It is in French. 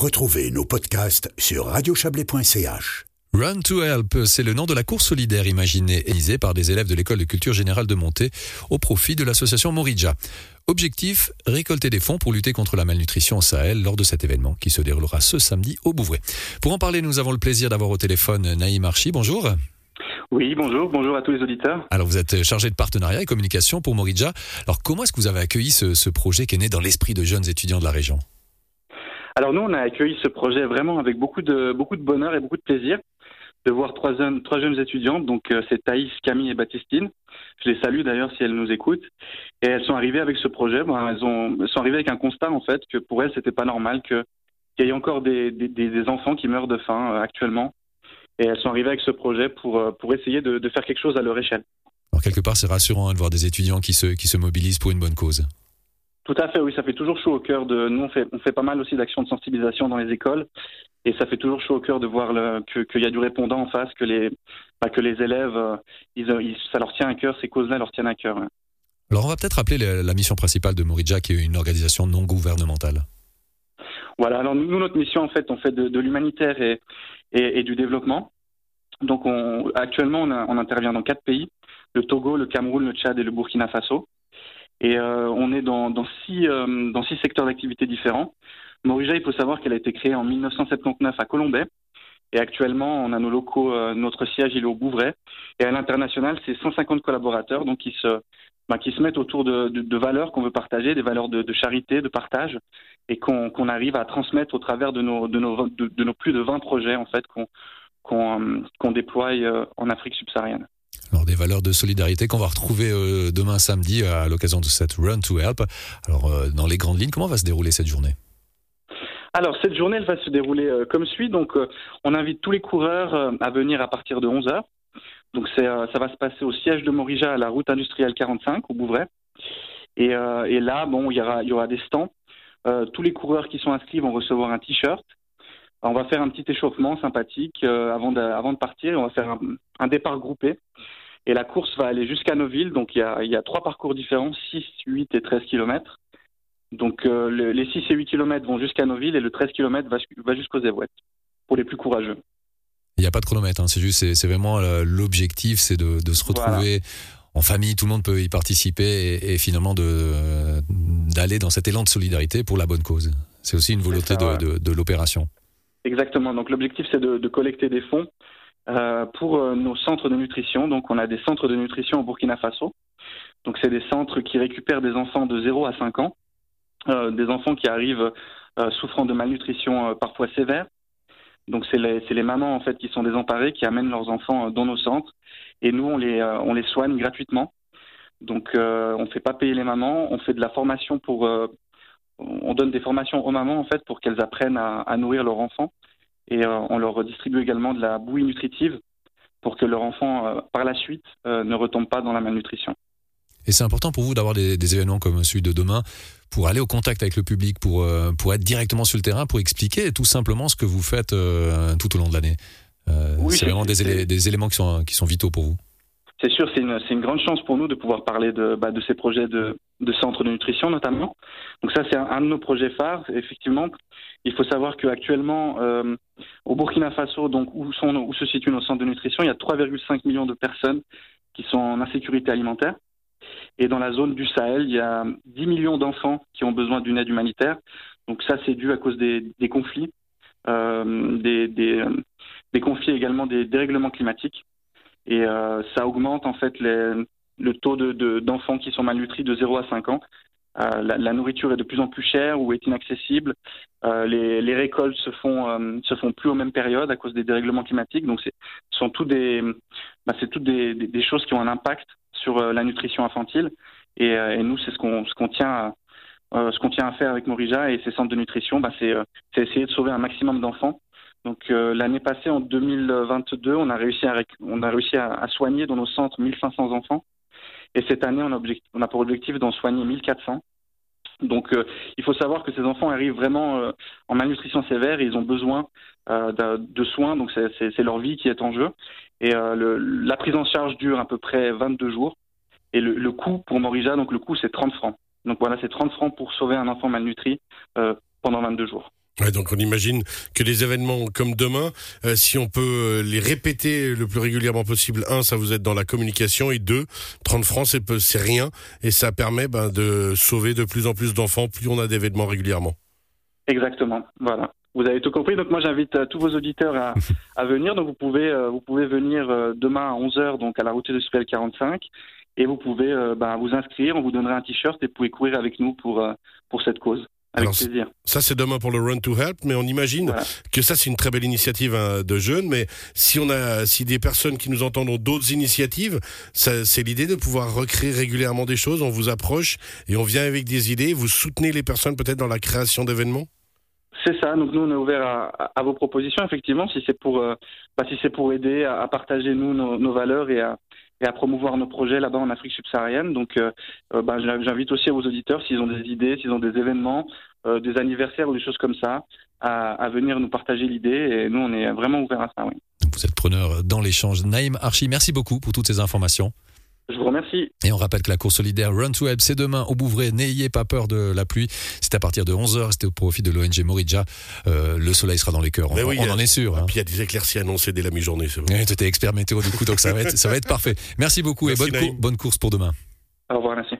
Retrouvez nos podcasts sur radiochablais.ch. Run to Help, c'est le nom de la course solidaire imaginée et réalisée par des élèves de l'école de culture générale de Monté au profit de l'association Morija. Objectif, récolter des fonds pour lutter contre la malnutrition au Sahel lors de cet événement qui se déroulera ce samedi au Bouvray. Pour en parler, nous avons le plaisir d'avoir au téléphone Naïm Archi. Bonjour. Oui, bonjour, bonjour à tous les auditeurs. Alors vous êtes chargé de partenariat et communication pour Morija. Alors comment est-ce que vous avez accueilli ce, ce projet qui est né dans l'esprit de jeunes étudiants de la région? Alors nous, on a accueilli ce projet vraiment avec beaucoup de, beaucoup de bonheur et beaucoup de plaisir de voir trois jeunes, trois jeunes étudiantes. Donc, euh, c'est Thaïs, Camille et Baptistine. Je les salue d'ailleurs si elles nous écoutent. Et elles sont arrivées avec ce projet. Bon, elles, ont, sont arrivées avec un constat en fait que pour elles, c'était pas normal qu'il y ait encore des, des, enfants qui meurent de faim euh, actuellement. Et elles sont arrivées avec ce projet pour, euh, pour essayer de, de faire quelque chose à leur échelle. Alors, quelque part, c'est rassurant hein, de voir des étudiants qui se, qui se mobilisent pour une bonne cause. Tout à fait, oui, ça fait toujours chaud au cœur de. Nous, on fait, on fait pas mal aussi d'actions de sensibilisation dans les écoles, et ça fait toujours chaud au cœur de voir qu'il y a du répondant en face, que les, bah, que les élèves, euh, ils, ça leur tient à cœur, ces causes-là leur tiennent à cœur. Alors, on va peut-être rappeler la mission principale de Morija, qui est une organisation non gouvernementale. Voilà. Alors, nous, notre mission, en fait, on fait de, l'humanitaire et, et, du développement. Donc, on, actuellement, on, on intervient dans quatre pays le Togo, le Cameroun, le Tchad et le Burkina Faso. Et euh, on est dans, dans, six, euh, dans six secteurs d'activité différents. Morija, il faut savoir qu'elle a été créée en 1979 à Colombay. Et actuellement, on a nos locaux, euh, notre siège, il est au Bouvray. Et à l'international, c'est 150 collaborateurs donc qui se, bah, qui se mettent autour de, de, de valeurs qu'on veut partager, des valeurs de, de charité, de partage, et qu'on qu'on arrive à transmettre au travers de nos, de nos, de, nos plus de 20 projets en fait qu'on qu'on qu'on déploie en Afrique subsaharienne. Alors des valeurs de solidarité qu'on va retrouver euh, demain samedi à l'occasion de cette Run to Help. Alors euh, dans les grandes lignes, comment va se dérouler cette journée? Alors cette journée, elle va se dérouler euh, comme suit. Donc on invite tous les coureurs à venir à partir de 11 h Donc c'est ça va se passer au siège de Morija à la route industrielle 45 au Bouvray. Et, là, bon, il y aura des stands. tous les coureurs qui sont inscrits vont recevoir un t-shirt. On va faire un petit échauffement sympathique avant, de, avant de partir. On va faire un, un départ groupé. Et la course va aller jusqu'à Noville. Donc il y a, il y a trois parcours différents, 6, 8 et 13 km. Donc euh, les 6 et 8 km vont jusqu'à Noville et le 13 km va, va jusqu'aux Évouettes pour les plus courageux. Il n'y a pas de chronomètre, hein. c'est juste, c'est vraiment euh, l'objectif, c'est de, de, se retrouver en famille, tout le monde peut y participer et, et finalement d'aller dans cet élan de solidarité pour la bonne cause. C'est aussi une volonté ça, ouais. de, de l'opération. Exactement, donc l'objectif c'est de, collecter des fonds euh, pour euh, nos centres de nutrition. Donc, on a des centres de nutrition au Burkina Faso. Donc, c'est des centres qui récupèrent des enfants de 0 à 5 ans, euh, des enfants qui arrivent euh, souffrant de malnutrition euh, parfois sévère. Donc, c'est les, les, mamans en fait qui sont désemparées, qui amènent leurs enfants dans nos centres, et nous on les on les soigne gratuitement. Donc, on ne fait pas payer les mamans, on fait de la formation pour on donne des formations aux mamans en fait pour qu'elles apprennent à, à nourrir leurs enfants et euh, on leur redistribue également de la bouillie nutritive pour que leur enfant, euh, par la suite, euh, ne retombe pas dans la malnutrition. Et c'est important pour vous d'avoir des, des, événements comme celui de demain pour aller au contact avec le public, pour, pour être directement sur le terrain, pour expliquer tout simplement ce que vous faites tout au long de l'année. Oui, c'est vraiment des, éléments qui sont, qui sont vitaux pour vous. C'est sûr, c'est une, une, grande chance pour nous de pouvoir parler de, bah, de ces projets de, de centres de nutrition notamment. Donc ça, c'est un, de nos projets phares. Effectivement, il faut savoir qu'actuellement, euh, au Burkina Faso, donc où, sont, où se situent nos centres de nutrition, il y a 3,5 millions de personnes qui sont en insécurité alimentaire. Et dans la zone du Sahel, il y a 10 millions d'enfants qui ont besoin d'une aide humanitaire. Donc ça, c'est dû à cause des, des conflits, euh, des, des, des, conflits également des dérèglements climatiques. Et euh, ça augmente en fait les, le taux d'enfants de, qui sont malnutris de 0 à 5 ans. Euh, la, nourriture est de plus en plus chère ou est inaccessible. Euh, les, récoltes se font euh, se font plus aux mêmes périodes à cause des dérèglements climatiques. Donc, ce sont tout des bah, c'est toutes des, choses qui ont un impact sur la nutrition infantile. Et, nous, c'est ce qu'on ce qu'on tient à, ce qu'on tient à faire avec Morija et ces centres de nutrition, bah, c'est essayer de sauver un maximum d'enfants. Donc l'année passée, en 2022, on a réussi à on a réussi à soigner dans nos centres 1500 enfants. Et cette année, on a, pour objectif d'en soigner 1400. Donc, euh, il faut savoir que ces enfants arrivent vraiment euh, en malnutrition sévère et ils ont besoin euh, de, de, soins. Donc, c'est leur vie qui est en jeu. Et euh, le, la prise en charge dure à peu près 22 jours. Et le, le coût pour Morija, donc le coût, c'est 30 francs. Donc voilà, c'est 30 francs pour sauver un enfant malnutri euh, pendant 22 jours. Ouais, donc on imagine que les événements comme demain, euh, si on peut euh, les répéter le plus régulièrement possible, un, ça vous aide dans la communication, et deux, 30 francs, c'est rien, et ça permet ben, de sauver de plus en plus d'enfants, plus on a d'événements régulièrement. Exactement, voilà. Vous avez tout compris. Donc moi j'invite euh, tous vos auditeurs à, à, venir. Donc vous pouvez vous pouvez venir demain à 11h donc à la route industrielle 45 et vous pouvez ben, vous inscrire. On vous donnera un t-shirt et vous pouvez courir avec nous pour pour cette cause. Avec plaisir. Ça, c'est demain pour le Run to Help, mais on imagine que ça, c'est une très belle initiative hein, de jeunes. Mais si on a, si des personnes qui nous entendent ont d'autres initiatives, c'est l'idée de pouvoir recréer régulièrement des choses. On vous approche et on vient avec des idées. Vous soutenez les personnes peut-être dans la création d'événements? C'est ça. Donc nous, on est ouvert à, à, vos propositions. Effectivement, si c'est pour, euh, bah, si c'est pour aider à, partager nous nos, nos valeurs et à, et à promouvoir nos projets là-bas en Afrique subsaharienne. Donc, euh, euh ben, j'invite aussi vos auditeurs, s'ils ont des idées, s'ils ont des événements, euh, des anniversaires ou des choses comme ça, à, à venir nous partager l'idée. Et nous, on est vraiment ouverts à ça. Oui. Vous êtes preneur dans l'échange. Naïm Archi, merci beaucoup pour toutes ces informations. Je vous remercie. Et on rappelle que la course solidaire Run to Help, c'est demain au Bouvray. N'ayez pas peur de la pluie. C'est à partir de 11h. C'était au profit de l'ONG Morija. Euh, le soleil sera dans les cœurs. On, en est sûr. Hein. Puis il y a des éclaircies annoncées dès la mi-journée. Oui, tu étais expert météo du coup, donc ça va être, ça va être parfait. Merci beaucoup et bonne, bonne course pour demain. Au revoir, merci.